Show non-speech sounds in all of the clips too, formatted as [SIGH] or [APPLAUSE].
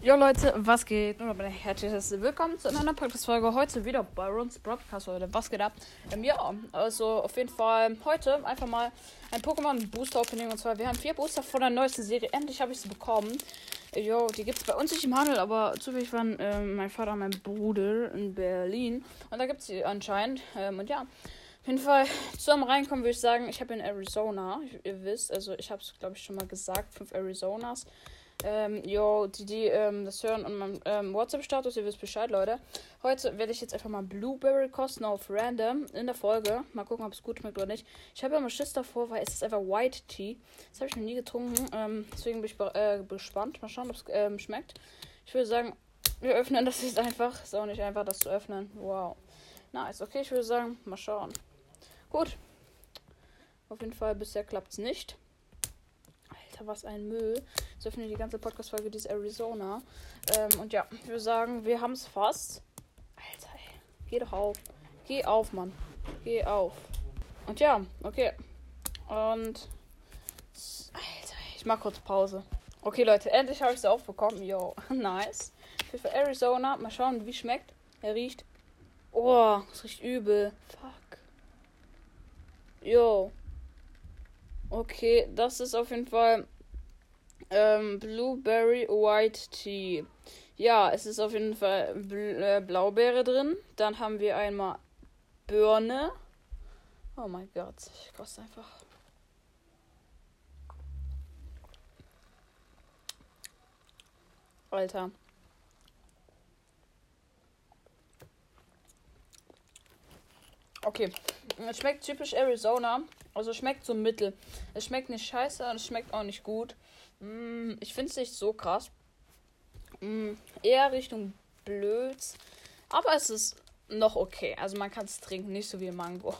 Jo Leute, was geht? Nun bin ich herzlich willkommen zu einer Podcast-Folge. Heute wieder bei Rons Broadcast, Leute. Was geht ab? Ähm, ja, also auf jeden Fall heute einfach mal ein Pokémon Booster Opening. Und zwar, wir haben vier Booster von der neuesten Serie. Endlich habe ich sie bekommen. Jo, die gibt es bei uns nicht im Handel, aber zufällig waren äh, mein Vater und mein Bruder in Berlin. Und da gibt es sie anscheinend. Ähm, und ja, auf jeden Fall zum Reinkommen würde ich sagen, ich habe in Arizona, ihr wisst, also ich habe es glaube ich schon mal gesagt, fünf Arizonas. Ähm, yo, die, die ähm, das hören und meinem ähm, WhatsApp-Status, ihr wisst Bescheid, Leute. Heute werde ich jetzt einfach mal Blueberry kosten auf Random in der Folge. Mal gucken, ob es gut schmeckt oder nicht. Ich habe ja mal Schiss davor, weil es ist einfach White Tea. Das habe ich noch nie getrunken. Ähm, deswegen bin ich äh, gespannt. Mal schauen, ob es ähm, schmeckt. Ich würde sagen, wir öffnen das jetzt einfach. Ist auch nicht einfach, das zu öffnen. Wow. Nice. Okay, ich würde sagen, mal schauen. Gut. Auf jeden Fall, bisher klappt es nicht. Alter, was ein Müll. So öffnet die ganze Podcast-Folge dieses Arizona. Ähm, und ja, ich würde sagen, wir haben es fast. Alter, ey. Geh doch auf. Geh auf, Mann. Geh auf. Und ja, okay. Und. Alter, ich mach kurz Pause. Okay, Leute, endlich habe ich sie aufbekommen. Yo, [LAUGHS] nice. Für Arizona. Mal schauen, wie schmeckt. Er riecht. Oh, es riecht übel. Fuck. Yo. Okay, das ist auf jeden Fall ähm, Blueberry White Tea. Ja, es ist auf jeden Fall Bl äh, Blaubeere drin. Dann haben wir einmal Birne. Oh mein Gott, ich koste einfach. Alter. Okay, es schmeckt typisch Arizona. Also schmeckt so mittel. Es schmeckt nicht scheiße und es schmeckt auch nicht gut. Mm, ich finde es nicht so krass. Mm, eher Richtung Blöds. Aber es ist noch okay. Also man kann es trinken, nicht so wie Mango.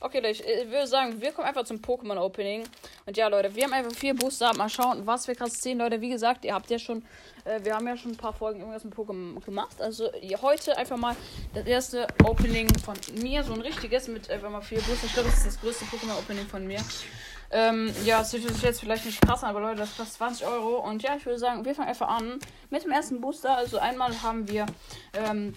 Okay, Leute, ich würde sagen, wir kommen einfach zum Pokémon-Opening. Und ja, Leute, wir haben einfach vier Booster. Mal schauen, was wir krass sehen, Leute. Wie gesagt, ihr habt ja schon, äh, wir haben ja schon ein paar Folgen irgendwas mit Pokémon gemacht. Also heute einfach mal das erste Opening von mir. So ein richtiges mit einfach mal vier Booster. Ich glaube, das ist das größte Pokémon-Opening von mir. Ähm, ja, das ist jetzt vielleicht nicht krass, aber Leute, das kostet 20 Euro. Und ja, ich würde sagen, wir fangen einfach an mit dem ersten Booster. Also einmal haben wir ähm,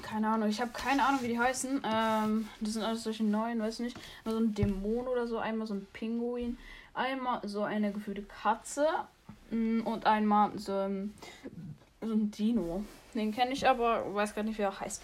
keine Ahnung, ich habe keine Ahnung, wie die heißen. Ähm, das sind alles solche neuen, weiß nicht. so ein Dämon oder so, einmal so ein Pinguin, einmal so eine gefühlte Katze mm, und einmal so ein, so ein Dino. Den kenne ich aber, weiß gar nicht, wie er heißt.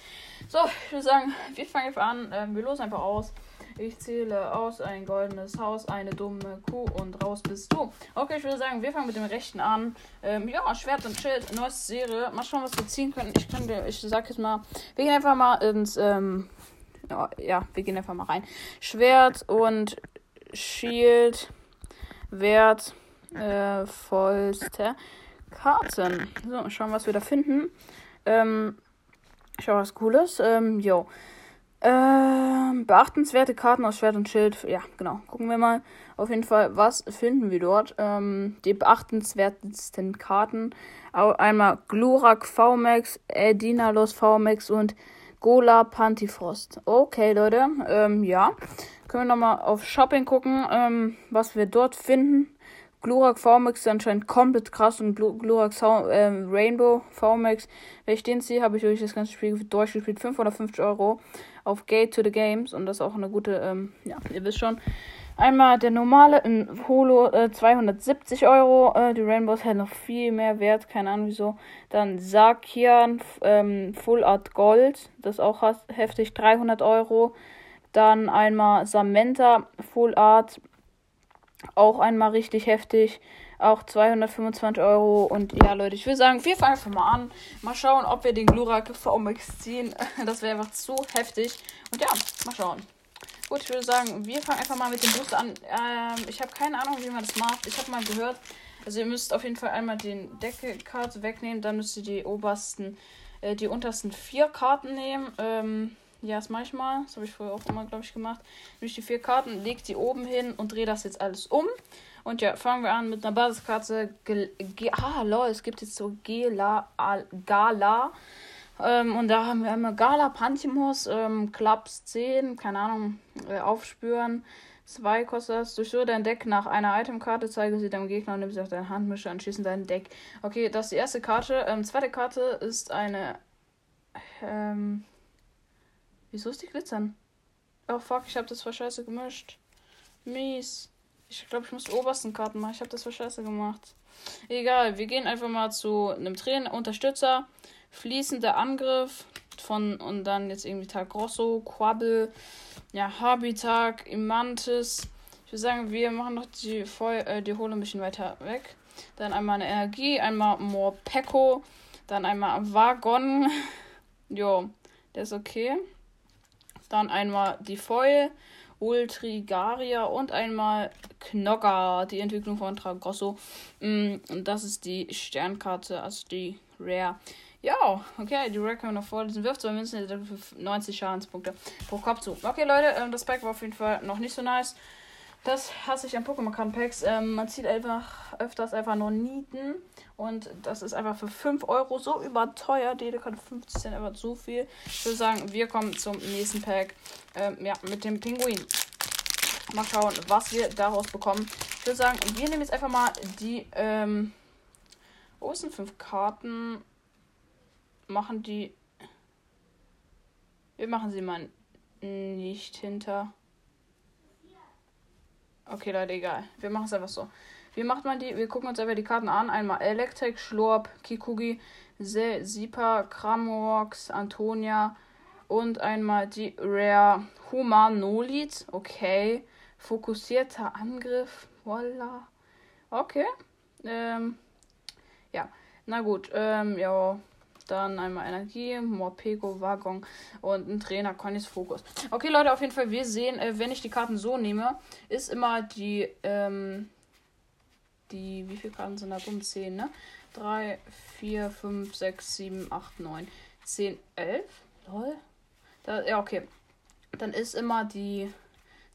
So, ich würde sagen, wir fangen einfach an. Ähm, wir losen einfach aus. Ich zähle aus ein goldenes Haus, eine dumme Kuh und raus bist du. Okay, ich würde sagen, wir fangen mit dem rechten an. Ähm, ja, Schwert und Schild, neues Serie. Mal schauen, was wir ziehen können. Ich dir, ich sag jetzt mal, wir gehen einfach mal ins, ähm, ja, wir gehen einfach mal rein. Schwert und Schild, Wert, äh, vollste Karten. So, schauen, was wir da finden. Ähm, schau was Cooles. Ähm, yo. Ähm, beachtenswerte Karten aus Schwert und Schild. Ja, genau. Gucken wir mal auf jeden Fall, was finden wir dort. Ähm, die beachtenswertesten Karten. Einmal Glurak VMAX, Edinalos VMAX und Gola Pantifrost. Okay, Leute. Ähm, ja. Können wir nochmal auf Shopping gucken, ähm, was wir dort finden. Glurak VMAX ist anscheinend komplett krass und Glurak äh, Rainbow VMAX, wenn ich den sehe, habe ich euch das ganze Spiel durchgespielt. 550 Euro auf Gate to the Games und das ist auch eine gute, ähm, ja, ihr wisst schon. Einmal der normale in Holo äh, 270 Euro. Äh, die Rainbows hätten noch viel mehr Wert, keine Ahnung wieso. Dann Sakian ähm, Full Art Gold, das auch heftig, 300 Euro. Dann einmal Samantha Full Art auch einmal richtig heftig. Auch 225 Euro. Und ja, Leute, ich würde sagen, wir fangen einfach mal an. Mal schauen, ob wir den Glurak VMAX ziehen. [LAUGHS] Das wäre einfach zu heftig. Und ja, mal schauen. Gut, ich würde sagen, wir fangen einfach mal mit dem Booster an. Ähm, ich habe keine Ahnung, wie man das macht. Ich habe mal gehört, also ihr müsst auf jeden Fall einmal den Deckelkarte wegnehmen. Dann müsst ihr die obersten, äh, die untersten vier Karten nehmen. Ähm, ja, das mache ich mal. Das habe ich früher auch immer, glaube ich, gemacht. Nehme ich die vier Karten, lege die oben hin und drehe das jetzt alles um. Und ja, fangen wir an mit einer Basiskarte. G G ah, lol, es gibt jetzt so Gela, Gala. Ähm, und da haben wir einmal Gala Pantimos, ähm, Klaps 10, keine Ahnung, äh, aufspüren. 2 kostet das. Durchsuche dein Deck nach einer Itemkarte, zeige sie deinem Gegner und nimm sie auf deine Handmische und schieße dein Deck. Okay, das ist die erste Karte. Ähm, zweite Karte ist eine. Ähm. Wieso ist die glitzern? Oh fuck, ich habe das voll scheiße gemischt. Mies. Ich glaube, ich muss die obersten Karten machen. Ich habe das voll scheiße gemacht. Egal, wir gehen einfach mal zu einem Trainer, Unterstützer. Fließender Angriff von und dann jetzt irgendwie Tag Grosso, Quabble, ja, Habitat, Imantis. Ich würde sagen, wir machen noch die, Feu äh, die Hole ein bisschen weiter weg. Dann einmal eine Energie, einmal Morpeko, dann einmal Wagon. [LAUGHS] jo, der ist okay. Dann einmal die Foil, Ultrigaria und einmal Knogger, die Entwicklung von Tragrosso. Mm, und das ist die Sternkarte, also die Rare. Ja, okay, die Rare kann man noch vorlesen. Wirft zwei Münzen, 90 Schadenspunkte pro Kopf zu. Okay, Leute, ähm, das Pack war auf jeden Fall noch nicht so nice. Das hasse ich an Pokémon-Karten-Packs. Ähm, man zieht einfach öfters einfach nur Nieten. Und das ist einfach für 5 Euro so überteuert. Jede Karte 50 Cent, einfach zu viel. Ich würde sagen, wir kommen zum nächsten Pack. Ähm, ja, mit dem Pinguin. Mal schauen, was wir daraus bekommen. Ich würde sagen, wir nehmen jetzt einfach mal die. Ähm, wo sind 5 Karten? Machen die. Wir machen sie mal nicht hinter. Okay, Leute, egal. Wir machen es einfach so. Wie macht man die? Wir gucken uns einfach die Karten an. Einmal Electric, Schlorp, Kikugi, Se Sipa, Kramox, Antonia und einmal die Rare Humanolith. Okay. Fokussierter Angriff. Voila. Okay. Ähm, ja. Na gut. Ähm, ja. Dann einmal Energie, Morpego, Waggon und ein Trainer, Connys Fokus. Okay, Leute, auf jeden Fall, wir sehen, äh, wenn ich die Karten so nehme, ist immer die, ähm, die, wie viele Karten sind da drin? 10, ne? 3, 4, 5, 6, 7, 8, 9, 10, 11. Lol. Da, ja, okay. Dann ist immer die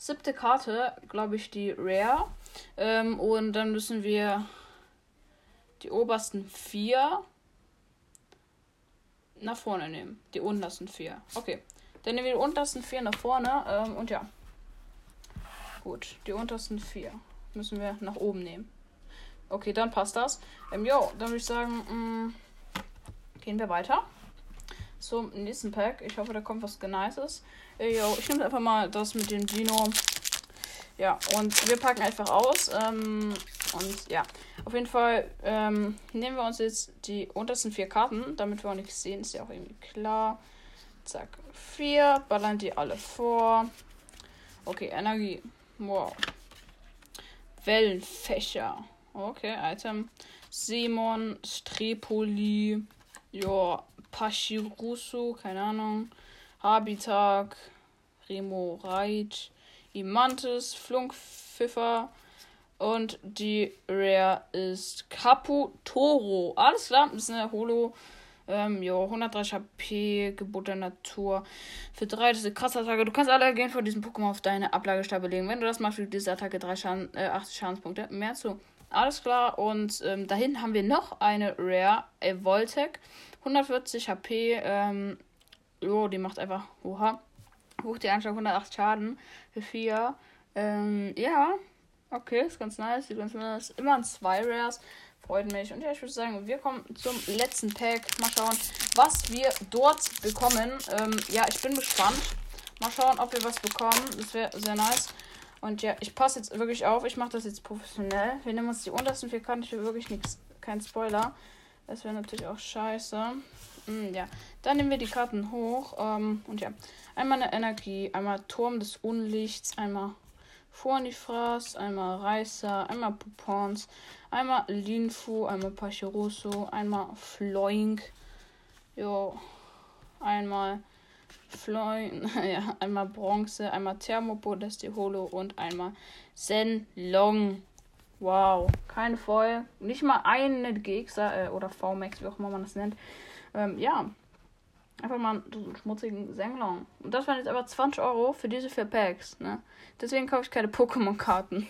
siebte Karte, glaube ich, die Rare. Ähm, und dann müssen wir die obersten vier nach vorne nehmen. Die untersten vier. Okay. Dann nehmen wir die untersten vier nach vorne. Ähm, und ja. Gut. Die untersten vier müssen wir nach oben nehmen. Okay, dann passt das. Ähm, jo, dann würde ich sagen, mh, mm, gehen wir weiter zum nächsten Pack. Ich hoffe, da kommt was Nices. Äh, yo, ich nehme einfach mal das mit dem Dino. Ja, und wir packen einfach aus. Ähm, und ja, auf jeden Fall ähm, nehmen wir uns jetzt die untersten vier Karten, damit wir auch nichts sehen, ist ja auch irgendwie klar. Zack, vier, ballern die alle vor. Okay, Energie. Wow. Wellenfächer. Okay, Item. Simon, Strepoli, ja, Pashirusu, keine Ahnung. Habitat, Remo Reit, Imantis, Flunkpfiffer, und die Rare ist Caputoro. Alles klar, das ist eine Holo. Ähm, jo, 130 HP, Gebot der Natur. Für 3, das ist eine krasse Attacke. Du kannst alle gehen von diesem Pokémon auf deine Ablagestapel legen. Wenn du das machst, fügt diese Attacke 3 Schaden, äh, 80 Schadenspunkte mehr zu. Alles klar. Und ähm, dahin haben wir noch eine Rare, Evoltec. 140 HP. Ähm, jo, die macht einfach, oha. Hoch die Anschlag 108 Schaden für 4. Ähm, ja, Okay, ist ganz nice. Sieht ganz nice. Immer ein zwei Rares. Freut mich. Und ja, ich würde sagen, wir kommen zum letzten Pack. Mal schauen, was wir dort bekommen. Ähm, ja, ich bin gespannt. Mal schauen, ob wir was bekommen. Das wäre sehr nice. Und ja, ich passe jetzt wirklich auf. Ich mache das jetzt professionell. Wir nehmen uns die untersten vier will wirklich nichts. Kein Spoiler. Das wäre natürlich auch scheiße. Mm, ja, dann nehmen wir die Karten hoch. Ähm, und ja, einmal eine Energie, einmal Turm des Unlichts, einmal Fornifras, einmal Reißer, einmal Poupons, einmal Linfu, einmal Pachiroso, einmal Floink, jo, einmal Floin, [LAUGHS] ja, einmal Bronze, einmal Thermopodesti Holo und einmal Zenlong. Wow, keine Foil, nicht mal eine GX äh, oder VMAX, wie auch immer man das nennt. Ähm, ja, Einfach mal einen schmutzigen Senglong. Und das waren jetzt aber 20 Euro für diese vier Packs, ne? Deswegen kaufe ich keine Pokémon-Karten.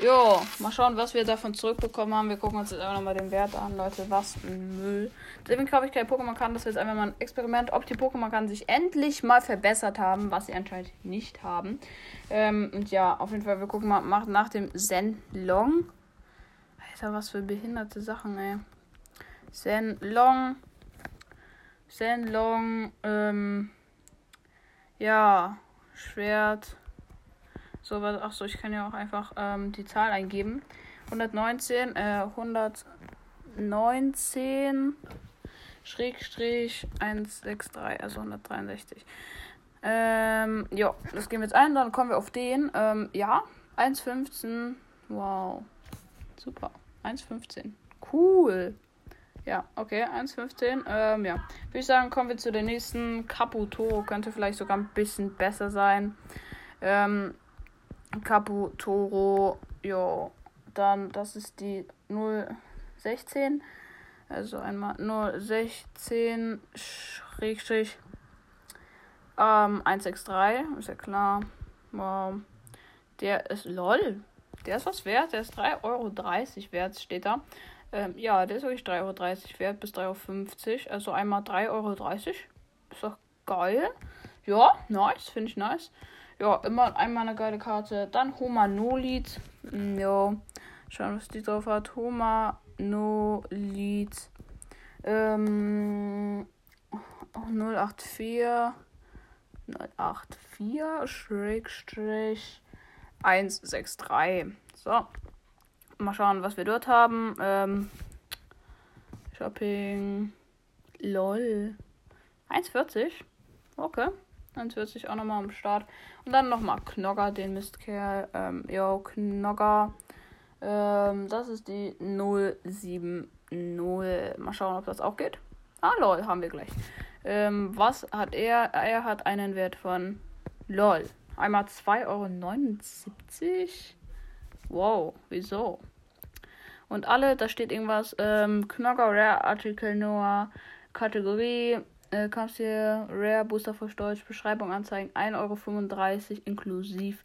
Jo, mal schauen, was wir davon zurückbekommen haben. Wir gucken uns jetzt einfach nochmal den Wert an, Leute. Was ein Müll. Deswegen kaufe ich kein Pokémon-Karten. Das ist jetzt einfach mal ein Experiment, ob die Pokémon-Karten sich endlich mal verbessert haben, was sie anscheinend nicht haben. Ähm, und ja, auf jeden Fall, wir gucken mal nach dem Zenlong. Alter, was für behinderte Sachen, ey. Zenlong. Zenlong, ähm, ja, Schwert. So, was, ach so, ich kann ja auch einfach ähm, die Zahl eingeben. 119, äh, 119 Schrägstrich 163, also 163. Ähm, ja, das gehen wir jetzt ein, dann kommen wir auf den. Ähm, ja, 1,15. Wow. Super. 1,15. Cool. Ja, okay, 1,15. Ähm, ja. Würde ich sagen, kommen wir zu der nächsten. Caputoro könnte vielleicht sogar ein bisschen besser sein. Ähm, Caputoro, jo. Dann, das ist die 016. Also einmal 016 Schrägstrich ähm, 163. Ist ja klar. Wow. Der ist lol. Der ist was wert. Der ist 3,30 Euro wert, steht da. Ähm, ja, der ist wirklich 3,30 Euro wert bis 3,50 Euro. Also einmal 3,30 Euro. Ist doch geil. Ja, nice. Finde ich nice. Ja, immer einmal eine geile Karte. Dann Humanolit. Mm, jo. Schauen, was die drauf hat. Humanolit. Ähm, 084. 084 Schrägstrich 163. So. Mal schauen, was wir dort haben. Ähm, Shopping. LOL. 1,40. Okay. 1,40 auch nochmal am Start. Und dann nochmal Knogger, den Mistkerl. Ähm, yo, Knogger. Ähm, das ist die 070. Mal schauen, ob das auch geht. Ah, lol, haben wir gleich. Ähm, was hat er? Er hat einen Wert von lol. Einmal 2,79 Euro. Wow, wieso? Und alle, da steht irgendwas, ähm, Knogger Rare Artikel Noah, Kategorie, äh, kannst hier Rare Booster für Deutsch, Beschreibung anzeigen, 1,35 Euro inklusiv.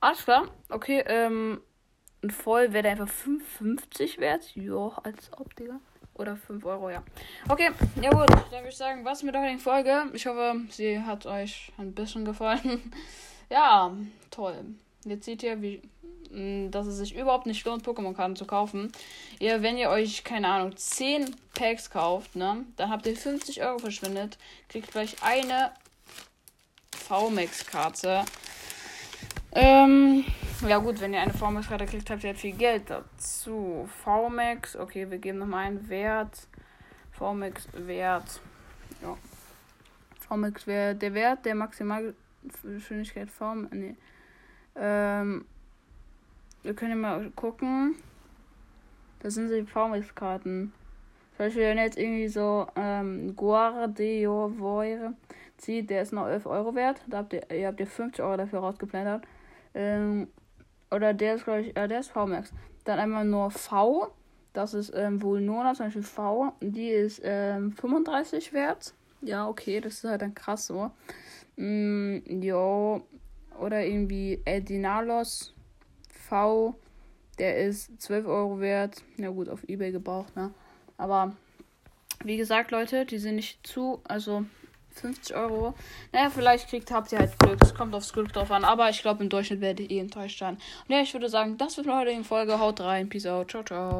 Alles klar, okay, ähm, ein Voll wäre einfach 5,50 wert. Jo, als ob, Digga. Oder 5 Euro, ja. Okay, ja gut. Dann würde ich sagen, was mit der heutigen Folge. Ich hoffe, sie hat euch ein bisschen gefallen. [LAUGHS] ja, toll. Jetzt seht ihr, wie, dass es sich überhaupt nicht lohnt, Pokémon-Karten zu kaufen. Ihr, wenn ihr euch, keine Ahnung, 10 Packs kauft, ne, dann habt ihr 50 Euro verschwendet, kriegt gleich eine VMAX-Karte. Ähm, ja gut, wenn ihr eine VMAX-Karte kriegt, habt ihr halt viel Geld dazu. VMAX, okay, wir geben nochmal einen Wert. VMAX-Wert. Ja. VMAX-Wert, der Wert der Maximalgeschwindigkeit VMAX, nee. Ähm, wir können mal gucken. Das sind die VMAX-Karten. Zum Beispiel, wenn jetzt irgendwie so ähm, Guardiovore zieht, der ist noch 11 Euro wert. Da habt ihr, ihr habt ihr 50 Euro dafür rausgeplantert. Ähm, oder der ist, glaube ich, äh, der ist VMAX. Dann einmal nur V. Das ist ähm, wohl Nona, zum Beispiel V. Die ist ähm, 35 wert. Ja, okay, das ist halt dann krass so. Mm, jo. Oder irgendwie Edinalos V. Der ist 12 Euro wert. Ja gut, auf Ebay gebraucht, ne? Aber wie gesagt, Leute, die sind nicht zu, also 50 Euro. Naja, vielleicht kriegt, habt ihr halt Glück. Es kommt aufs Glück drauf an. Aber ich glaube, im Durchschnitt werdet ihr enttäuscht sein. Und ja, ich würde sagen, das wird meine heutige Folge. Haut rein. Peace out. Ciao, ciao.